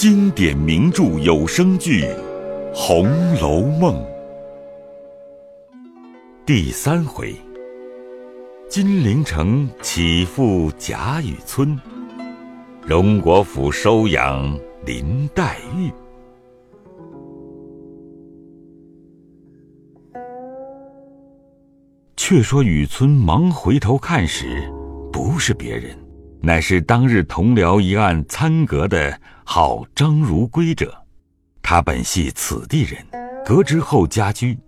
经典名著有声剧《红楼梦》第三回：金陵城起复贾雨村，荣国府收养林黛玉。却说雨村忙回头看时，不是别人。乃是当日同僚一案参革的号张如圭者，他本系此地人，革职后家居。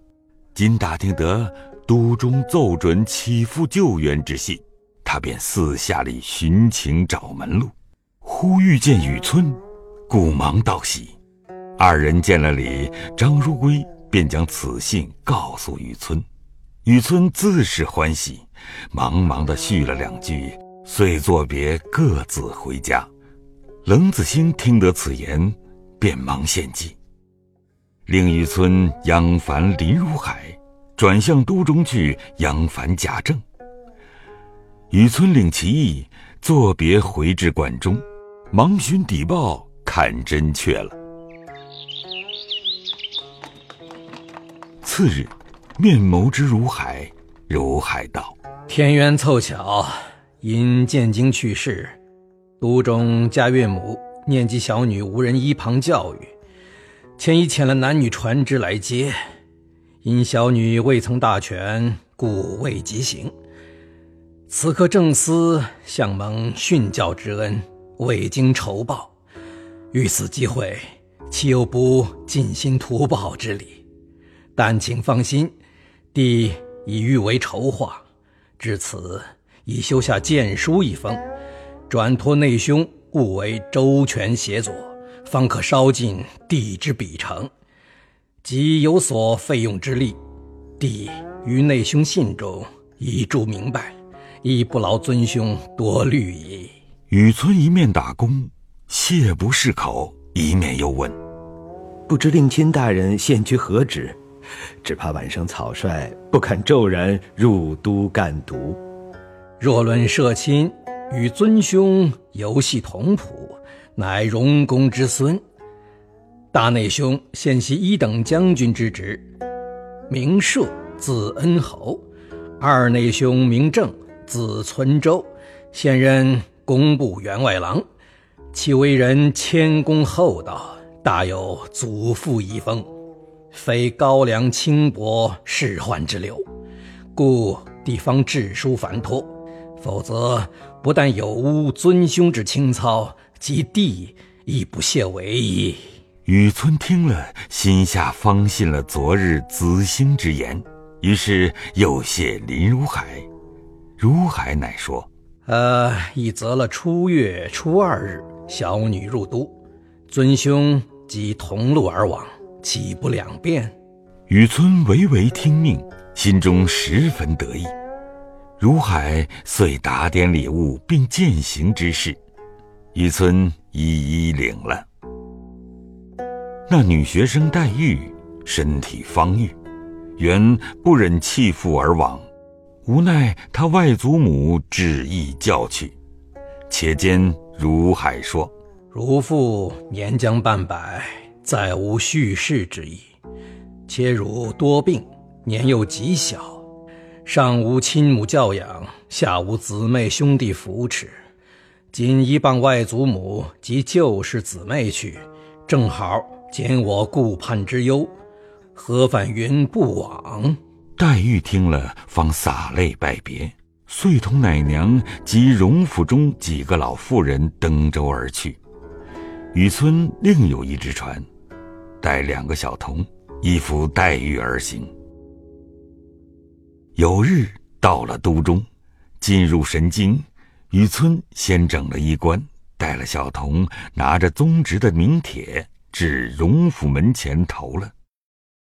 今打听得都中奏准起复救援之信，他便四下里寻情找门路，忽遇见雨村，故忙道喜。二人见了礼，张如圭便将此信告诉雨村，雨村自是欢喜，忙忙的续了两句。遂作别，各自回家。冷子兴听得此言，便忙献计，令雨村央凡林如海，转向都中去央凡贾政。雨村领其意，作别回至馆中，忙寻底报，看真确了。次日，面谋之如海，如海道：“天缘凑巧。”因建京去世，都中家岳母念及小女无人依旁教育，前已遣了男女船只来接。因小女未曾大权，故未及行。此刻正思向蒙训教之恩，未经酬报，遇此机会，岂有不尽心图报之理？但请放心，弟已预为筹划，至此。已修下谏书一封，转托内兄务为周全协佐，方可烧尽弟之笔成。即有所费用之力，弟于内兄信中已注明白，亦不劳尊兄多虑矣。雨村一面打工，谢不释口，一面又问：“不知令亲大人现居何职？只怕晚生草率，不肯骤然入都干读。”若论社亲，与尊兄游戏同谱，乃荣公之孙。大内兄现系一等将军之职，名射，字恩侯；二内兄名正，字存周，现任工部员外郎。其为人谦恭厚道，大有祖父遗风，非高粱轻薄仕宦之流，故地方治书繁托。否则，不但有污尊兄之清操，及弟亦不屑为矣。雨村听了，心下方信了昨日子兴之言，于是又谢林如海。如海乃说：“呃，已择了初月初二日，小女入都，尊兄即同路而往，岂不两便？”雨村唯唯听命，心中十分得意。如海遂打点礼物，并饯行之事，雨村一一领了。那女学生黛玉身体方愈，原不忍弃父而往，无奈她外祖母执意叫去。且见如海说：“如父年将半百，再无续世之意，且汝多病，年又极小。”上无亲母教养，下无姊妹兄弟扶持，仅一傍外祖母及旧世姊妹去，正好减我顾盼之忧，何反云不往？黛玉听了，方洒泪拜别，遂同奶娘及荣府中几个老妇人登舟而去。雨村另有一只船，带两个小童，依扶黛玉而行。有日到了都中，进入神经，雨村先整了衣冠，带了小童，拿着宗侄的名帖，至荣府门前投了。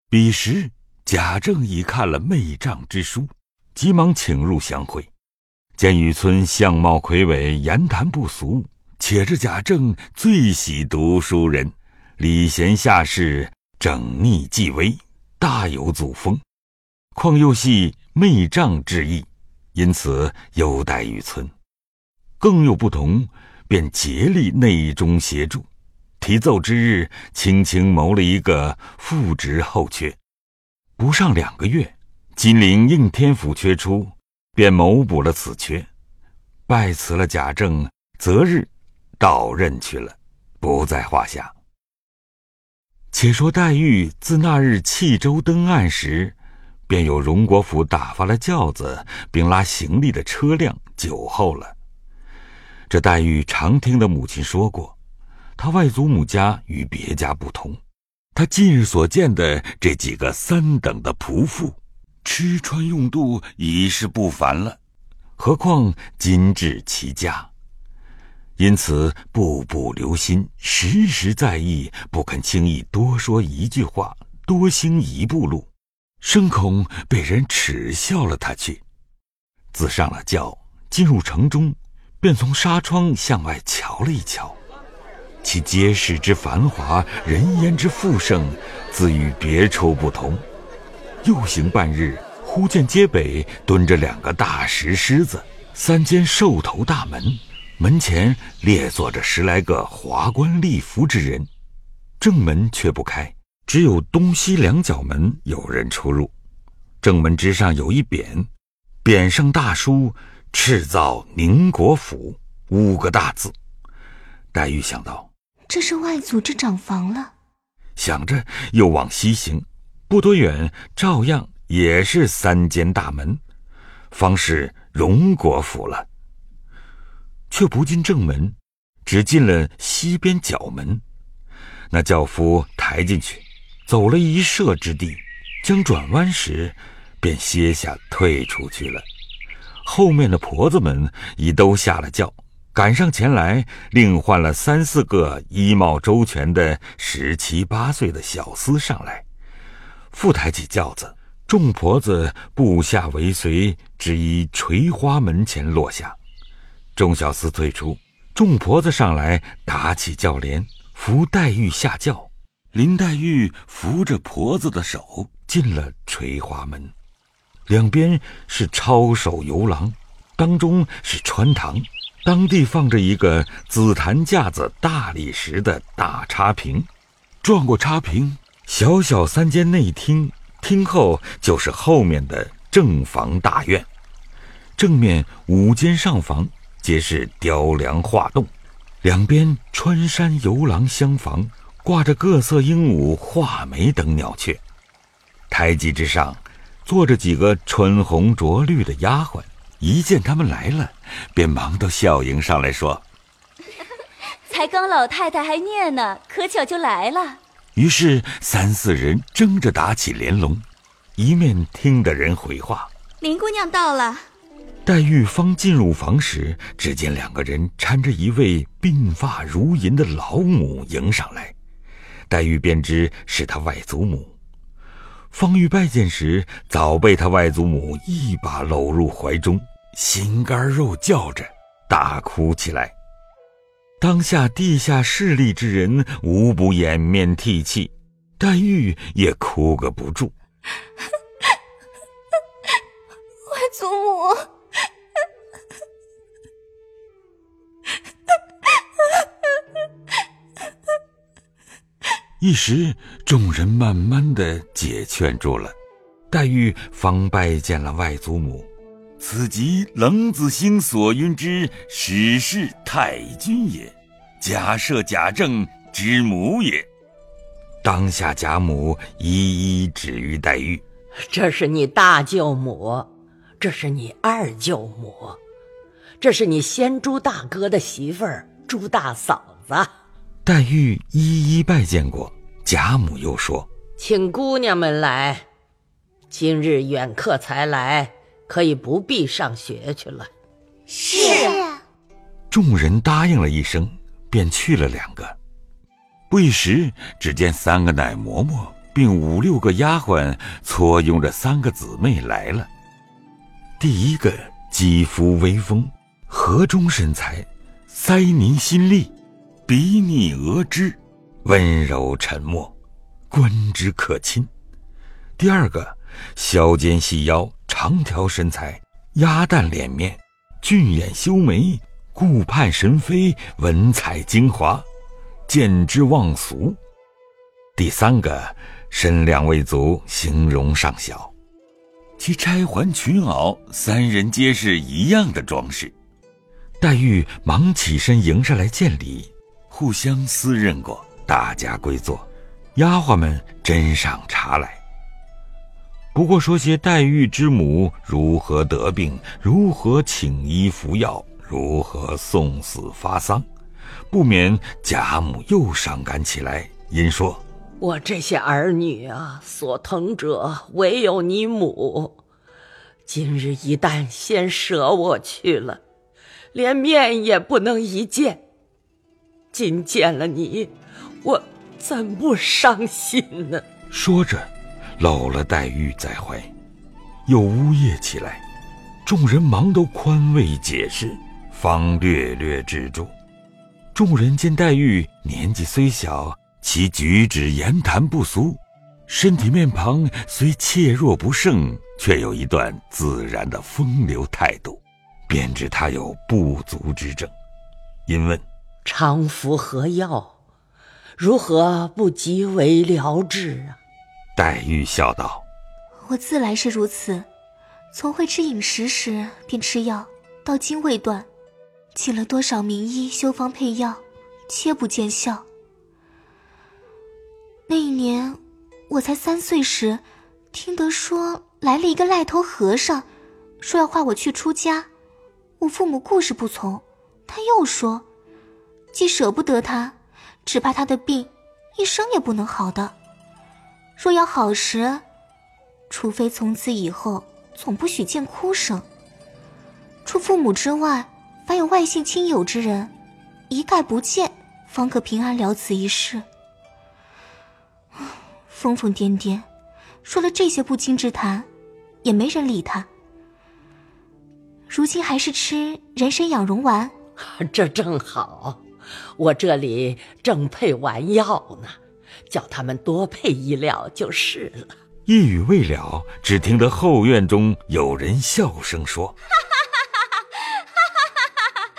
彼时贾政已看了媚丈之书，急忙请入相会。见雨村相貌魁伟，言谈不俗，且是贾政最喜读书人，礼贤下士，整逆纪微，大有祖风。况又系媚丈之意，因此优待雨村。更有不同，便竭力内中协助。提奏之日，轻轻谋了一个副职后缺。不上两个月，金陵应天府缺出，便谋补了此缺，拜辞了贾政，择日到任去了，不在话下。且说黛玉自那日弃舟登岸时，便有荣国府打发了轿子，并拉行李的车辆酒后了。这黛玉常听的母亲说过，她外祖母家与别家不同，她近日所见的这几个三等的仆妇，吃穿用度已是不凡了，何况精致其家。因此，步步留心，时时在意，不肯轻易多说一句话，多行一步路，生恐被人耻笑了他去。自上了轿，进入城中，便从纱窗向外瞧了一瞧，其街市之繁华，人烟之富盛，自与别处不同。又行半日，忽见街北蹲着两个大石狮子，三间兽头大门。门前列坐着十来个华冠丽服之人，正门却不开，只有东西两角门有人出入。正门之上有一匾，匾上大书“赤造宁国府”五个大字。黛玉想到，这是外祖之长房了。想着又往西行，不多远，照样也是三间大门，方是荣国府了。却不进正门，只进了西边角门。那轿夫抬进去，走了一射之地，将转弯时，便歇下退出去了。后面的婆子们已都下了轿，赶上前来，另换了三四个衣帽周全的十七八岁的小厮上来，复抬起轿子，众婆子步下为随，只一垂花门前落下。众小厮退出，众婆子上来打起轿帘，扶黛玉下轿。林黛玉扶着婆子的手进了垂花门，两边是抄手游廊，当中是穿堂，当地放着一个紫檀架子大理石的大插屏，转过插屏，小小三间内厅，厅后就是后面的正房大院，正面五间上房。皆是雕梁画栋，两边穿山游廊厢房，挂着各色鹦鹉、画眉等鸟雀。台基之上，坐着几个春红着绿的丫鬟，一见他们来了，便忙到笑迎上来说：“ 才刚老太太还念呢，可巧就来了。”于是三四人争着打起连龙，一面听的人回话：“林姑娘到了。”黛玉方进入房时，只见两个人搀着一位鬓发如银的老母迎上来，黛玉便知是他外祖母。方玉拜见时，早被他外祖母一把搂入怀中，心肝肉叫着大哭起来。当下地下势力之人无不掩面涕泣，黛玉也哭个不住。外祖母。一时，众人慢慢的解劝住了，黛玉方拜见了外祖母。此即冷子兴所云之史氏太君也，贾赦、贾政之母也。当下贾母一一指于黛玉：“这是你大舅母，这是你二舅母，这是你先朱大哥的媳妇儿朱大嫂子。”黛玉一一拜见过，贾母又说：“请姑娘们来，今日远客才来，可以不必上学去了。”是。众人答应了一声，便去了两个。不一时，只见三个奶嬷嬷并五六个丫鬟簇拥着三个姊妹来了。第一个肌肤微丰，河中身材，腮凝心力。鼻腻额脂，温柔沉默，观之可亲。第二个，削肩细腰，长条身材，鸭蛋脸面，俊眼修眉，顾盼神飞，文采精华。见之忘俗；第三个，身量未足，形容尚小。其钗环裙袄，三人皆是一样的装饰。黛玉忙起身迎上来见礼，互相私认过，大家归坐。丫鬟们斟上茶来。不过说些黛玉之母如何得病，如何请医服药，如何送死发丧，不免贾母又伤感起来，因说：“我这些儿女啊，所疼者唯有你母。今日一旦先舍我去了，连面也不能一见。今见了你，我怎不伤心呢？”说着。搂了黛玉在怀，又呜咽起来。众人忙都宽慰解释，方略略止住。众人见黛玉年纪虽小，其举止言谈不俗，身体面庞虽怯弱不胜，却有一段自然的风流态度，便知她有不足之症。因问：“常服何药？如何不即为疗治啊？”黛玉笑道：“我自来是如此，从会吃饮食时便吃药，到今未断，请了多少名医修方配药，皆不见效。那一年我才三岁时，听得说来了一个赖头和尚，说要化我去出家，我父母固是不从。他又说，既舍不得他，只怕他的病一生也不能好的。”若要好时，除非从此以后总不许见哭声。除父母之外，凡有外姓亲友之人，一概不见，方可平安了此一事。疯疯癫癫，说了这些不经之谈，也没人理他。如今还是吃人参养荣丸，这正好，我这里正配完药呢。叫他们多配一料就是了。一语未了，只听得后院中有人笑声说：“哈哈哈哈哈哈！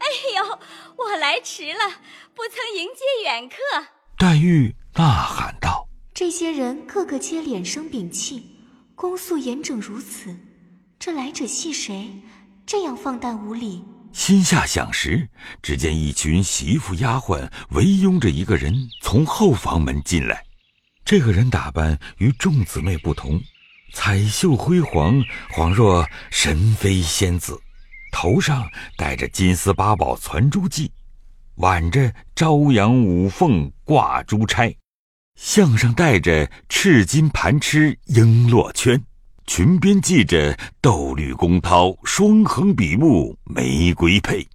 哎呦，我来迟了，不曾迎接远客。”黛玉呐喊道：“这些人个个皆脸生屏气，恭肃严整如此，这来者系谁？这样放荡无礼！”心下想时，只见一群媳妇丫鬟围拥着一个人从后房门进来。这个人打扮与众姊妹不同，彩绣辉煌，恍若神妃仙子，头上戴着金丝八宝攒珠髻，挽着朝阳五凤挂珠钗，项上戴着赤金盘螭璎珞圈。裙边系着豆绿宫绦双横笔目玫瑰佩，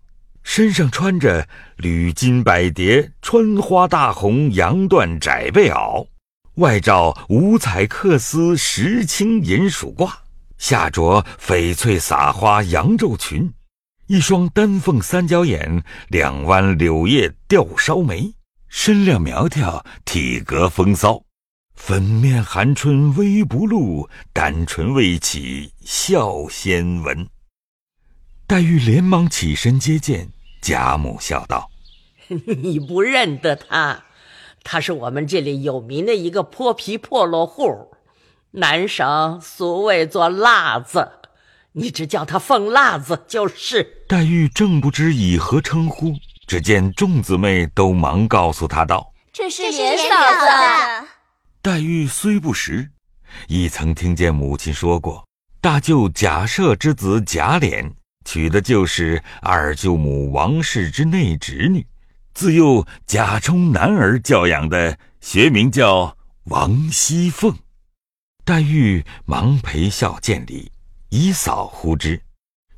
身上穿着缕金百蝶穿花大红洋缎窄背袄，外罩五彩缂丝石青银鼠褂，下着翡翠撒花羊皱裙，一双丹凤三角眼，两弯柳叶吊梢眉，身量苗条，体格风骚。粉面含春微不露，丹唇未启笑先闻。黛玉连忙起身接见，贾母笑道：“你不认得他，他是我们这里有名的一个泼皮破落户，南省俗谓做辣子，你只叫他凤辣子就是。”黛玉正不知以何称呼，只见众姊妹都忙告诉她道：“这是莲嫂子。”黛玉虽不识，亦曾听见母亲说过，大舅贾赦之子贾琏娶的就是二舅母王氏之内侄女，自幼贾充男儿教养的，学名叫王熙凤。黛玉忙陪笑见礼，以嫂呼之。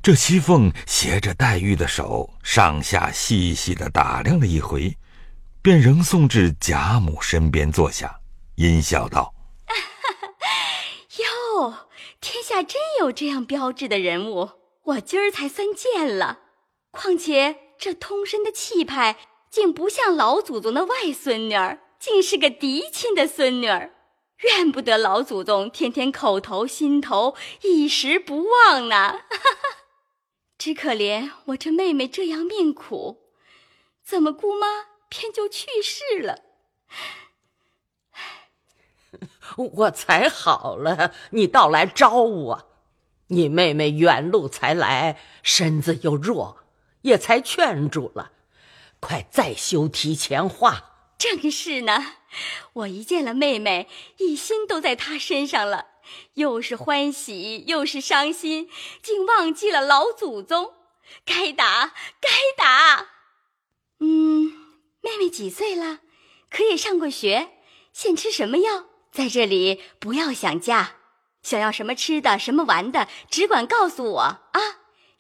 这熙凤携着黛玉的手，上下细细的打量了一回，便仍送至贾母身边坐下。阴笑道：“ 哟，天下真有这样标致的人物，我今儿才算见了。况且这通身的气派，竟不像老祖宗的外孙女儿，竟是个嫡亲的孙女儿。怨不得老祖宗天天口头心头一时不忘呢。只可怜我这妹妹这样命苦，怎么姑妈偏就去世了。我才好了，你倒来招我。你妹妹远路才来，身子又弱，也才劝住了。快再修提前话。正是呢，我一见了妹妹，一心都在她身上了，又是欢喜又是伤心，竟忘记了老祖宗。该打，该打。嗯，妹妹几岁了？可也上过学？现吃什么药？在这里不要想家，想要什么吃的、什么玩的，只管告诉我啊！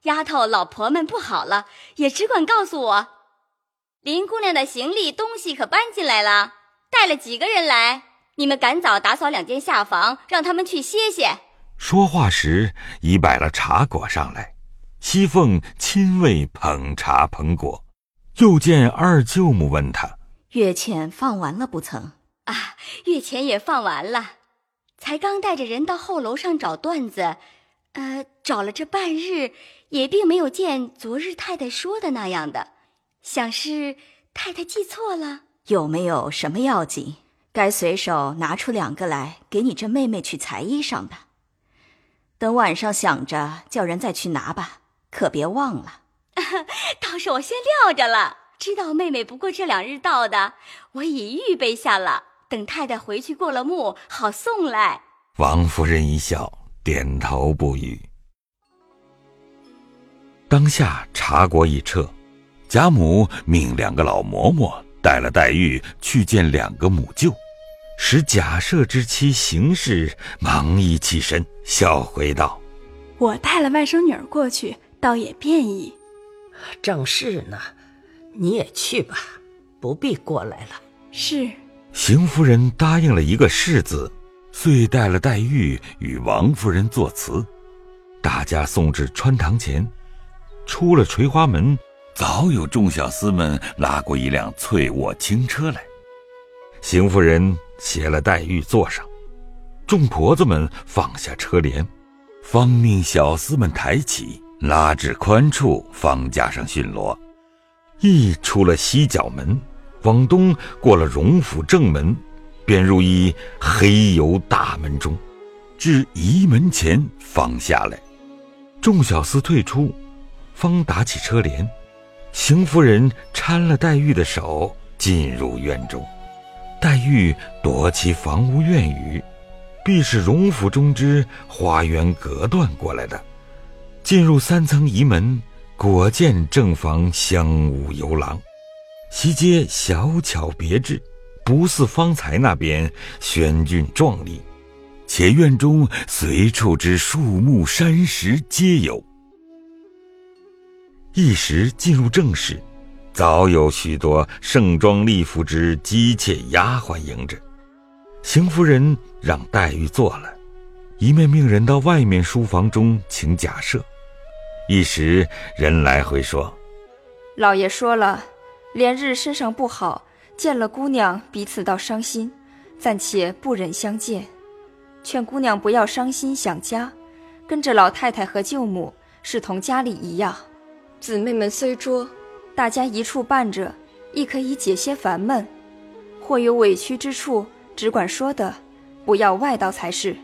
丫头、老婆们不好了，也只管告诉我。林姑娘的行李东西可搬进来了，带了几个人来？你们赶早打扫两间下房，让他们去歇歇。说话时已摆了茶果上来，熙凤亲为捧茶捧果。又见二舅母问他：“月钱放完了不曾？”啊，月钱也放完了，才刚带着人到后楼上找段子，呃，找了这半日，也并没有见昨日太太说的那样的。想是太太记错了，有没有什么要紧？该随手拿出两个来给你这妹妹去裁衣裳的。等晚上想着叫人再去拿吧，可别忘了。倒是我先撂着了，知道妹妹不过这两日到的，我已预备下了，等太太回去过了目，好送来。王夫人一笑，点头不语。当下茶果已撤。贾母命两个老嬷嬷带了黛玉去见两个母舅，使贾赦之妻邢氏忙一起身，笑回道：“我带了外甥女儿过去，倒也便宜。”正是呢，你也去吧，不必过来了。是。邢夫人答应了一个“是”字，遂带了黛玉与王夫人作辞，大家送至穿堂前，出了垂花门。早有众小厮们拉过一辆翠卧轻车来，邢夫人携了黛玉坐上，众婆子们放下车帘，方命小厮们抬起，拉至宽处，方架上巡逻。一出了西角门，往东过了荣府正门，便入一黑油大门中，至仪门前方下来。众小厮退出，方打起车帘。邢夫人搀了黛玉的手进入院中，黛玉躲其房屋院宇，必是荣府中之花园隔断过来的。进入三层仪门，果见正房香雾游廊，西街小巧别致，不似方才那边轩峻壮丽，且院中随处之树木山石皆有。一时进入正室，早有许多盛装丽服之姬妾丫鬟迎着。邢夫人让黛玉坐了，一面命人到外面书房中请假设。一时人来回说：“老爷说了，连日身上不好，见了姑娘彼此倒伤心，暂且不忍相见。劝姑娘不要伤心想家，跟着老太太和舅母，是同家里一样。”姊妹们虽拙，大家一处伴着，亦可以解些烦闷。或有委屈之处，只管说的，不要外道才是。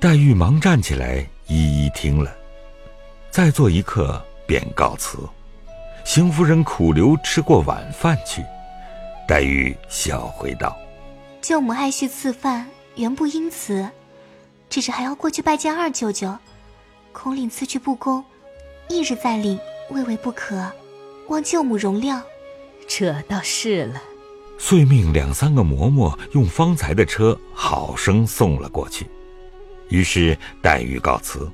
黛玉忙站起来，一一听了，再坐一刻，便告辞。邢夫人苦留吃过晚饭去。黛玉笑回道：“舅母爱婿赐饭，原不因此，只是还要过去拜见二舅舅。空领赐去不公，翌日再领。”未为不可，望舅母容谅。这倒是了。遂命两三个嬷嬷用方才的车好生送了过去。于是黛玉告辞，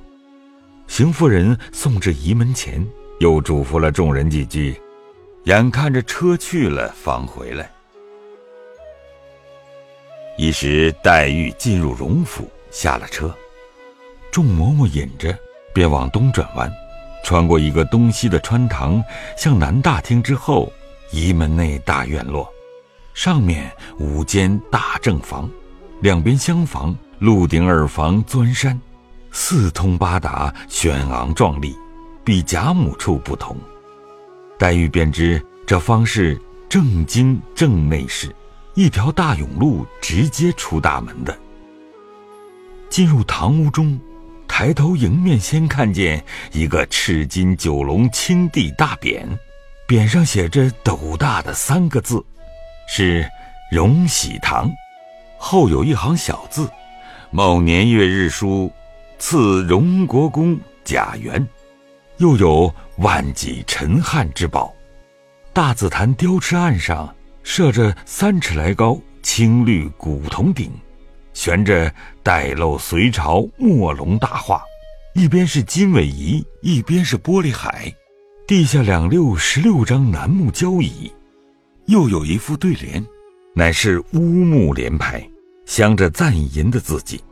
邢夫人送至仪门前，又嘱咐了众人几句，眼看着车去了，方回来。一时黛玉进入荣府，下了车，众嬷嬷引着，便往东转弯。穿过一个东西的穿堂，向南大厅之后，仪门内大院落，上面五间大正房，两边厢房，鹿顶耳房钻山，四通八达，轩昂壮丽，比贾母处不同。黛玉便知这方是正经正内室，一条大甬路直接出大门的。进入堂屋中，抬头迎面先看见一个赤金九龙青地大匾，匾上写着斗大的三个字，是“荣禧堂”，后有一行小字：“某年月日书，赐荣国公甲元。”又有万几陈汉之宝。大紫檀雕翅案上设着三尺来高青绿古铜鼎。悬着带漏隋朝墨龙大画，一边是金尾仪，一边是玻璃海，地下两六十六张楠木交椅，又有一副对联，乃是乌木联排，镶着赞银的字迹，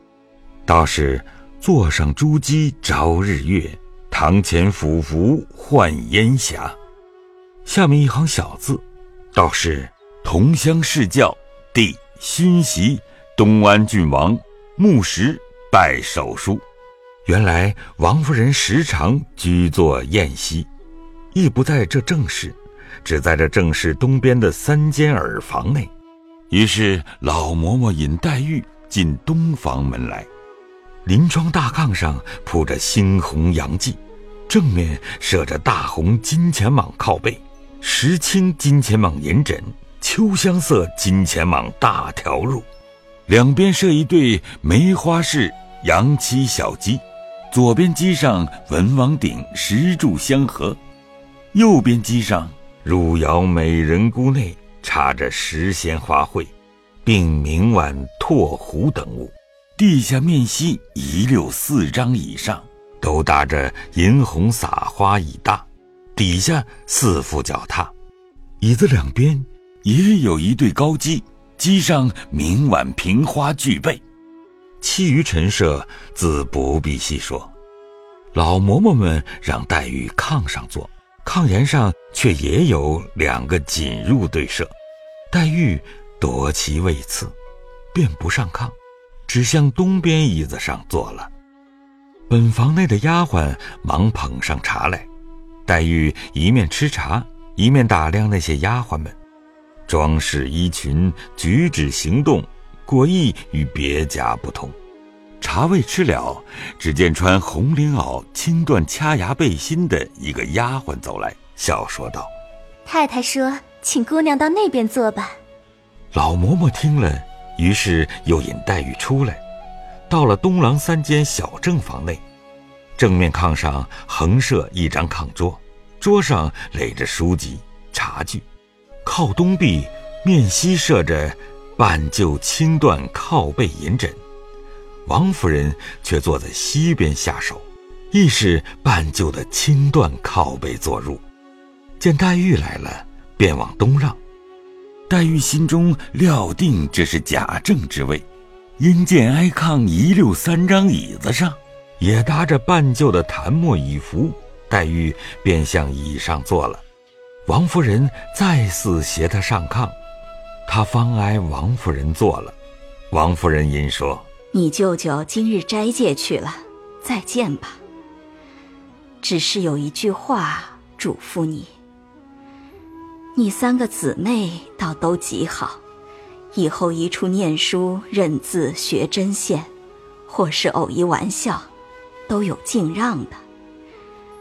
道是座上珠玑朝日月，堂前俯伏唤烟霞。下面一行小字，道是同乡世教，弟勋袭。东安郡王穆石拜手书，原来王夫人时常居坐宴席，亦不在这正室，只在这正室东边的三间耳房内。于是老嬷嬷引黛玉进东房门来，临窗大炕上铺着猩红洋蓟，正面设着大红金钱蟒靠背，石青金钱蟒银枕，秋香色金钱蟒大条褥。两边设一对梅花式洋漆小鸡，左边机上文王鼎石柱相合，右边机上汝窑美人菇内插着石仙花卉，并明碗拓壶等物。地下面西一溜四张以上，都搭着银红撒花椅搭，底下四副脚踏，椅子两边也有一对高机。机上明碗平花俱备，其余陈设自不必细说。老嬷嬷们让黛玉炕上坐，炕沿上却也有两个锦褥对设。黛玉夺其位次，便不上炕，只向东边椅子上坐了。本房内的丫鬟忙捧上茶来，黛玉一面吃茶，一面打量那些丫鬟们。装饰衣裙、举止行动，果亦与别家不同。茶未吃了，只见穿红绫袄、青缎掐牙背心的一个丫鬟走来，笑说道：“太太说，请姑娘到那边坐吧。”老嬷嬷听了，于是又引黛玉出来，到了东廊三间小正房内。正面炕上横设一张炕桌，桌上垒着书籍、茶具。靠东壁，面西设着半旧青缎靠背银枕，王夫人却坐在西边下手，亦是半旧的青缎靠背坐入。见黛玉来了，便往东让。黛玉心中料定这是贾政之位，因见挨炕一溜三张椅子上，也搭着半旧的檀木椅扶，黛玉便向椅上坐了。王夫人再次携他上炕，他方挨王夫人坐了。王夫人因说：“你舅舅今日斋戒去了，再见吧。只是有一句话嘱咐你：你三个姊妹倒都极好，以后一处念书、认字、学针线，或是偶一玩笑，都有敬让的。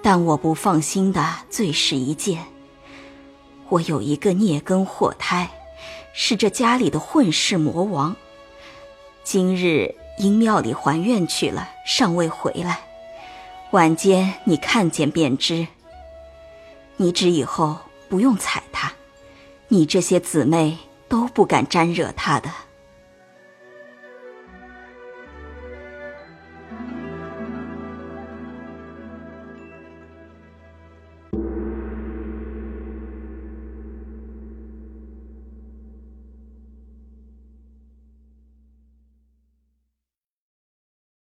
但我不放心的最是一件。”我有一个孽根祸胎，是这家里的混世魔王。今日因庙里还愿去了，尚未回来。晚间你看见便知。你只以后不用睬他，你这些姊妹都不敢沾惹他的。